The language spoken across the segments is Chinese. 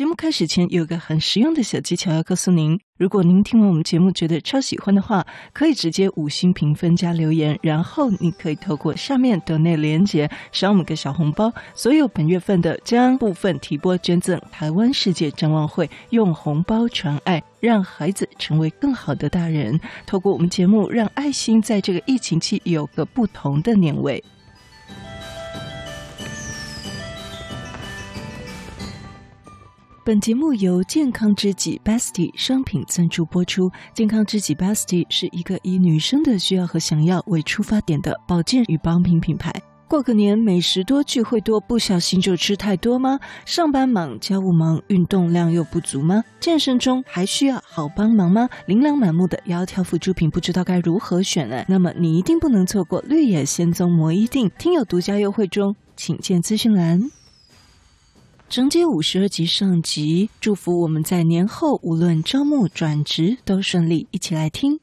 节目开始前有个很实用的小技巧要告诉您：如果您听完我们节目觉得超喜欢的话，可以直接五星评分加留言，然后你可以透过下面的那连结赏我们个小红包。所有本月份的将部分提拨捐赠台湾世界展望会，用红包传爱，让孩子成为更好的大人。透过我们节目，让爱心在这个疫情期有个不同的年味。本节目由健康知己 Bestie 商品赞助播出。健康知己 Bestie 是一个以女生的需要和想要为出发点的保健与保品品牌。过个年，美食多，聚会多，不小心就吃太多吗？上班忙，家务忙，运动量又不足吗？健身中还需要好帮忙吗？琳琅满目的窈窕辅助品，不知道该如何选呢？那么你一定不能错过绿野仙踪魔衣定，听友独家优惠中，请见资讯栏。承接五十二集上集，祝福我们在年后无论招募转职都顺利。一起来听。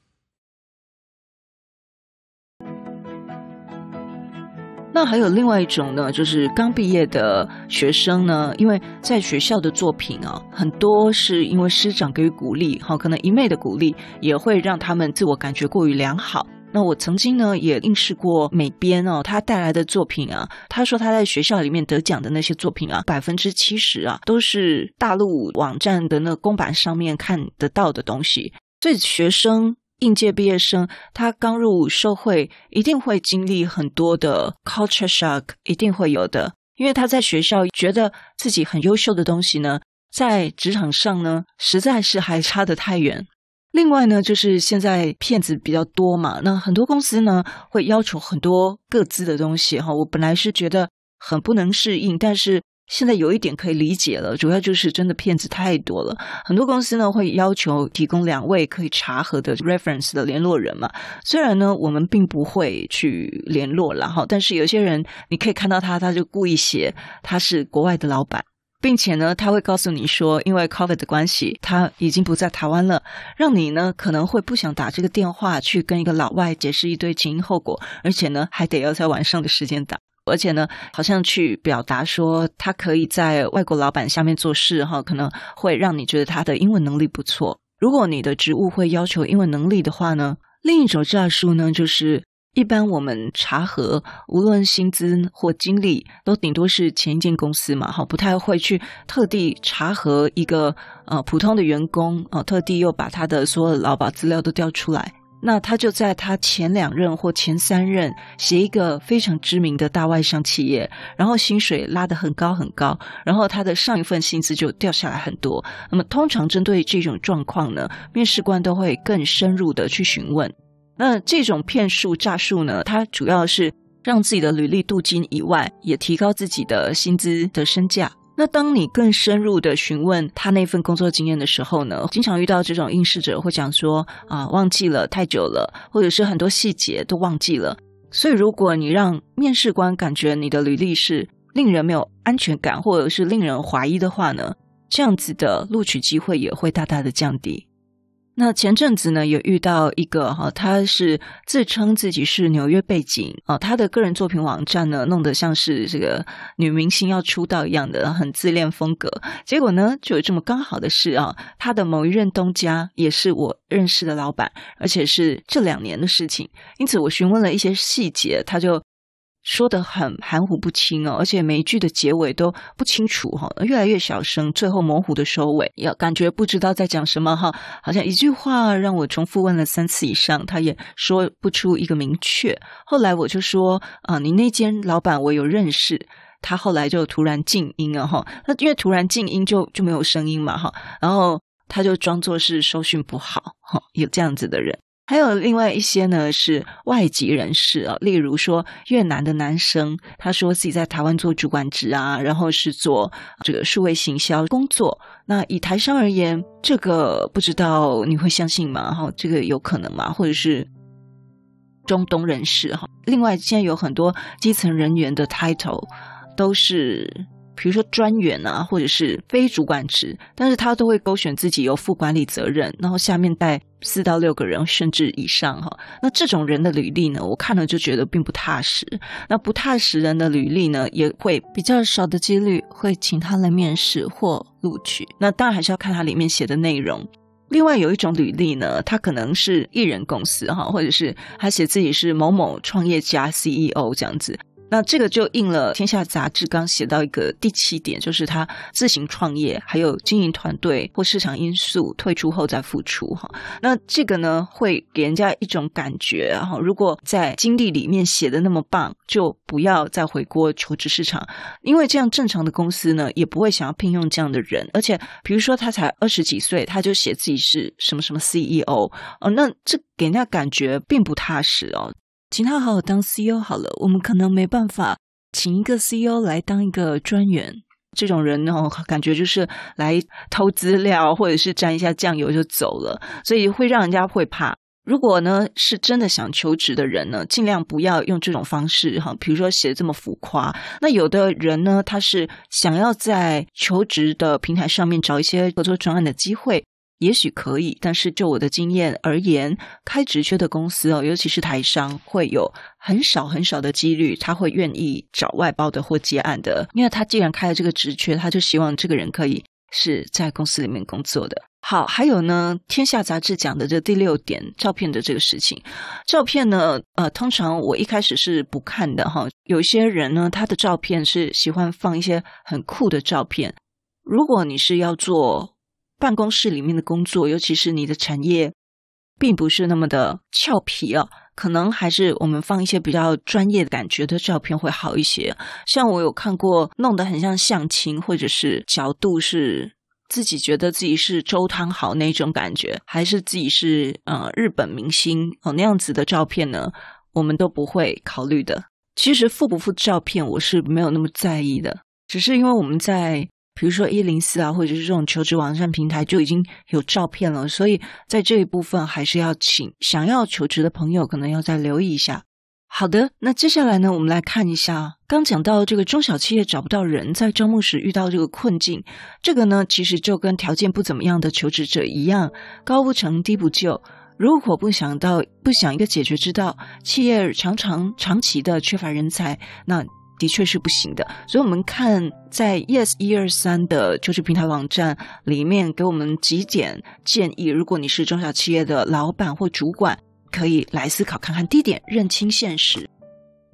那还有另外一种呢，就是刚毕业的学生呢，因为在学校的作品啊，很多是因为师长给予鼓励，好，可能一昧的鼓励也会让他们自我感觉过于良好。那我曾经呢也应试过美编哦，他带来的作品啊，他说他在学校里面得奖的那些作品啊，百分之七十啊都是大陆网站的那个公版上面看得到的东西。所以学生应届毕业生，他刚入社会，一定会经历很多的 culture shock，一定会有的，因为他在学校觉得自己很优秀的东西呢，在职场上呢，实在是还差得太远。另外呢，就是现在骗子比较多嘛，那很多公司呢会要求很多各自的东西哈。我本来是觉得很不能适应，但是现在有一点可以理解了，主要就是真的骗子太多了。很多公司呢会要求提供两位可以查核的 reference 的联络人嘛。虽然呢我们并不会去联络了哈，但是有些人你可以看到他，他就故意写他是国外的老板。并且呢，他会告诉你说，因为 COVID 的关系，他已经不在台湾了，让你呢可能会不想打这个电话去跟一个老外解释一堆前因后果，而且呢还得要在晚上的时间打，而且呢好像去表达说他可以在外国老板下面做事哈，可能会让你觉得他的英文能力不错。如果你的职务会要求英文能力的话呢，另一种诈术呢就是。一般我们查核，无论薪资或经历，都顶多是前一间公司嘛，哈，不太会去特地查核一个呃普通的员工，啊、呃，特地又把他的所有劳保资料都调出来。那他就在他前两任或前三任写一个非常知名的大外商企业，然后薪水拉得很高很高，然后他的上一份薪资就掉下来很多。那么通常针对这种状况呢，面试官都会更深入的去询问。那这种骗术诈术呢，它主要是让自己的履历镀金以外，也提高自己的薪资的身价。那当你更深入的询问他那份工作经验的时候呢，经常遇到这种应试者会讲说啊，忘记了太久了，或者是很多细节都忘记了。所以如果你让面试官感觉你的履历是令人没有安全感，或者是令人怀疑的话呢，这样子的录取机会也会大大的降低。那前阵子呢，有遇到一个哈，他是自称自己是纽约背景啊，他的个人作品网站呢，弄得像是这个女明星要出道一样的，很自恋风格。结果呢，就有这么刚好的事啊，他的某一任东家也是我认识的老板，而且是这两年的事情，因此我询问了一些细节，他就。说得很含糊不清哦，而且每一句的结尾都不清楚哈，越来越小声，最后模糊的收尾，要感觉不知道在讲什么哈，好像一句话让我重复问了三次以上，他也说不出一个明确。后来我就说啊，你那间老板我有认识，他后来就突然静音了哈，那因为突然静音就就没有声音嘛哈，然后他就装作是收讯不好哈，有这样子的人。还有另外一些呢，是外籍人士啊，例如说越南的男生，他说自己在台湾做主管职啊，然后是做这个数位行销工作。那以台商而言，这个不知道你会相信吗？哈，这个有可能吗？或者是中东人士哈？另外，现在有很多基层人员的 title 都是比如说专员啊，或者是非主管职，但是他都会勾选自己有负管理责任，然后下面带四到六个人甚至以上哈。那这种人的履历呢，我看了就觉得并不踏实。那不踏实人的履历呢，也会比较少的几率会请他来面试或录取。那当然还是要看他里面写的内容。另外有一种履历呢，他可能是艺人公司哈，或者是他写自己是某某创业家 CEO 这样子。那这个就应了《天下杂志》刚写到一个第七点，就是他自行创业，还有经营团队或市场因素退出后再复出哈。那这个呢，会给人家一种感觉哈，如果在经历里面写的那么棒，就不要再回锅求职市场，因为这样正常的公司呢，也不会想要聘用这样的人。而且，比如说他才二十几岁，他就写自己是什么什么 CEO 哦，那这给人家感觉并不踏实哦。请他好好当 CEO 好了，我们可能没办法请一个 CEO 来当一个专员。这种人呢，感觉就是来偷资料或者是沾一下酱油就走了，所以会让人家会怕。如果呢是真的想求职的人呢，尽量不要用这种方式哈，比如说写得这么浮夸。那有的人呢，他是想要在求职的平台上面找一些合作专案的机会。也许可以，但是就我的经验而言，开职缺的公司哦，尤其是台商，会有很少很少的几率，他会愿意找外包的或接案的，因为他既然开了这个职缺，他就希望这个人可以是在公司里面工作的。好，还有呢，《天下杂志》讲的这第六点，照片的这个事情，照片呢，呃，通常我一开始是不看的哈，有些人呢，他的照片是喜欢放一些很酷的照片，如果你是要做。办公室里面的工作，尤其是你的产业，并不是那么的俏皮啊，可能还是我们放一些比较专业的感觉的照片会好一些。像我有看过弄得很像相亲，或者是角度是自己觉得自己是周汤豪那种感觉，还是自己是呃日本明星哦那样子的照片呢，我们都不会考虑的。其实附不附照片，我是没有那么在意的，只是因为我们在。比如说一零四啊，或者是这种求职网站平台就已经有照片了，所以在这一部分还是要请想要求职的朋友可能要再留意一下。好的，那接下来呢，我们来看一下刚讲到这个中小企业找不到人，在招募时遇到这个困境，这个呢其实就跟条件不怎么样的求职者一样，高不成低不就。如果不想到不想一个解决之道，企业常常长期的缺乏人才，那。的确是不行的，所以我们看在 Yes 一二三的求职平台网站里面给我们几点建议。如果你是中小企业的老板或主管，可以来思考看看。第一点，认清现实。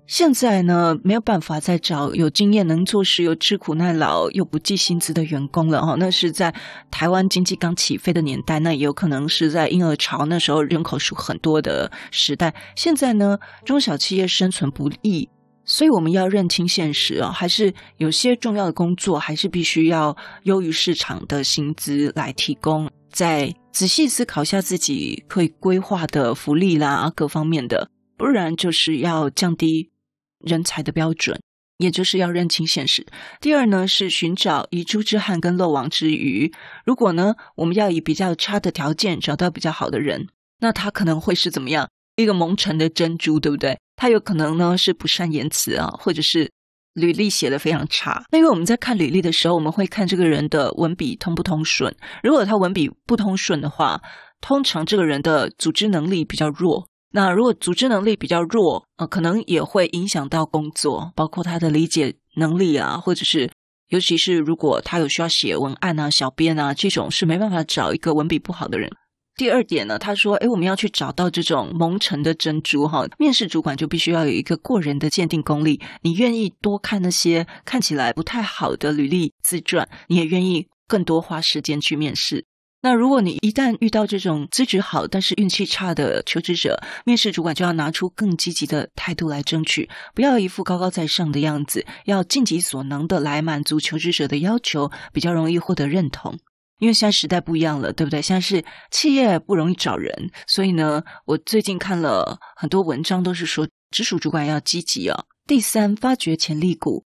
现在呢，没有办法再找有经验、能做事又吃苦耐劳又不计薪资的员工了哈。那是在台湾经济刚起飞的年代，那也有可能是在婴儿潮那时候人口数很多的时代。现在呢，中小企业生存不易。所以我们要认清现实哦，还是有些重要的工作，还是必须要优于市场的薪资来提供。再仔细思考下自己可以规划的福利啦，各方面的，不然就是要降低人才的标准，也就是要认清现实。第二呢，是寻找遗珠之憾跟漏网之鱼。如果呢，我们要以比较差的条件找到比较好的人，那他可能会是怎么样？一个蒙尘的珍珠，对不对？他有可能呢是不善言辞啊，或者是履历写的非常差。那因为我们在看履历的时候，我们会看这个人的文笔通不通顺。如果他文笔不通顺的话，通常这个人的组织能力比较弱。那如果组织能力比较弱，呃，可能也会影响到工作，包括他的理解能力啊，或者是尤其是如果他有需要写文案啊、小编啊这种，是没办法找一个文笔不好的人。第二点呢，他说：“诶，我们要去找到这种蒙尘的珍珠哈。面试主管就必须要有一个过人的鉴定功力。你愿意多看那些看起来不太好的履历自传，你也愿意更多花时间去面试。那如果你一旦遇到这种资质好但是运气差的求职者，面试主管就要拿出更积极的态度来争取，不要一副高高在上的样子，要尽己所能的来满足求职者的要求，比较容易获得认同。”因为现在时代不一样了，对不对？现在是企业不容易找人，所以呢，我最近看了很多文章，都是说直属主管要积极哦。第三，发掘潜力股。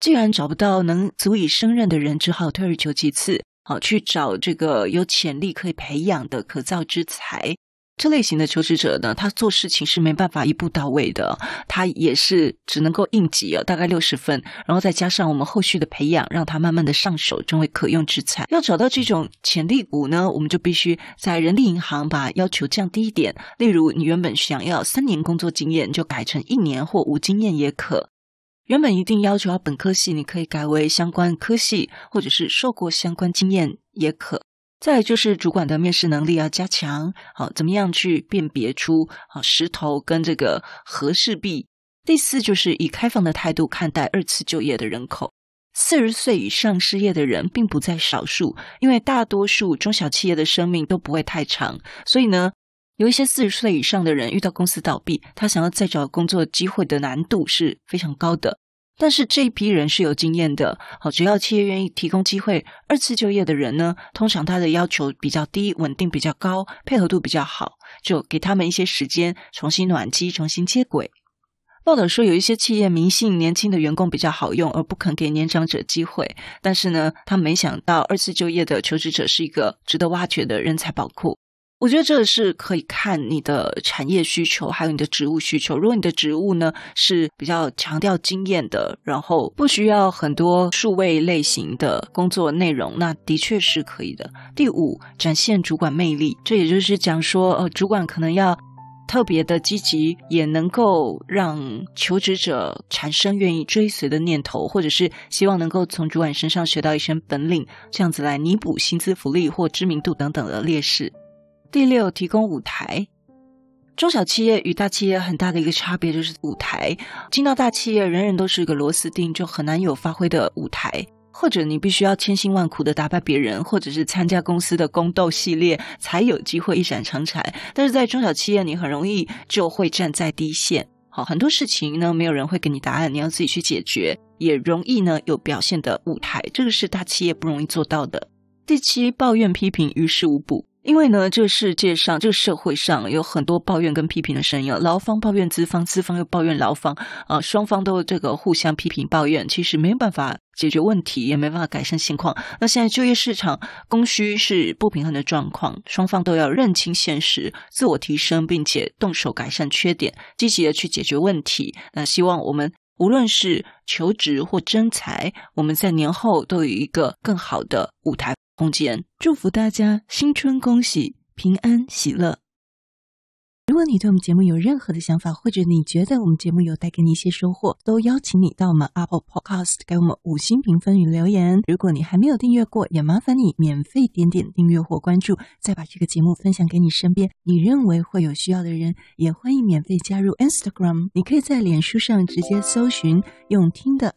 既然找不到能足以胜任的人，只好退而求其次，好去找这个有潜力可以培养的可造之才。这类型的求职者呢，他做事情是没办法一步到位的，他也是只能够应急啊，大概六十分，然后再加上我们后续的培养，让他慢慢的上手，成为可用之才。要找到这种潜力股呢，我们就必须在人力银行把要求降低一点，例如你原本想要三年工作经验，就改成一年或无经验也可。原本一定要求要本科系，你可以改为相关科系，或者是受过相关经验也可。再就是主管的面试能力要加强，好，怎么样去辨别出啊石头跟这个和氏璧？第四就是以开放的态度看待二次就业的人口。四十岁以上失业的人并不在少数，因为大多数中小企业的生命都不会太长，所以呢。有一些四十岁以上的人遇到公司倒闭，他想要再找工作机会的难度是非常高的。但是这一批人是有经验的，好，只要企业愿意提供机会，二次就业的人呢，通常他的要求比较低，稳定比较高，配合度比较好，就给他们一些时间重新暖机，重新接轨。报道说，有一些企业迷信年轻的员工比较好用，而不肯给年长者机会。但是呢，他没想到二次就业的求职者是一个值得挖掘的人才宝库。我觉得这是可以看你的产业需求，还有你的职务需求。如果你的职务呢是比较强调经验的，然后不需要很多数位类型的工作内容，那的确是可以的。第五，展现主管魅力，这也就是讲说，呃，主管可能要特别的积极，也能够让求职者产生愿意追随的念头，或者是希望能够从主管身上学到一身本领，这样子来弥补薪资福利或知名度等等的劣势。第六，提供舞台。中小企业与大企业很大的一个差别就是舞台。进到大企业，人人都是一个螺丝钉，就很难有发挥的舞台。或者你必须要千辛万苦的打败别人，或者是参加公司的宫斗系列，才有机会一展长才。但是在中小企业，你很容易就会站在第一线。好，很多事情呢，没有人会给你答案，你要自己去解决，也容易呢有表现的舞台。这个是大企业不容易做到的。第七，抱怨批评于事无补。因为呢，这个世界上，这个社会上有很多抱怨跟批评的声音，劳方抱怨资方，资方又抱怨劳方，啊，双方都这个互相批评抱怨，其实没有办法解决问题，也没办法改善现况。那现在就业市场供需是不平衡的状况，双方都要认清现实，自我提升，并且动手改善缺点，积极的去解决问题。那希望我们无论是求职或征才，我们在年后都有一个更好的舞台。空间，祝福大家新春恭喜，平安喜乐。如果你对我们节目有任何的想法，或者你觉得我们节目有带给你一些收获，都邀请你到我们 Apple Podcast 给我们五星评分与留言。如果你还没有订阅过，也麻烦你免费点点订阅或关注，再把这个节目分享给你身边你认为会有需要的人。也欢迎免费加入 Instagram，你可以在脸书上直接搜寻“用听的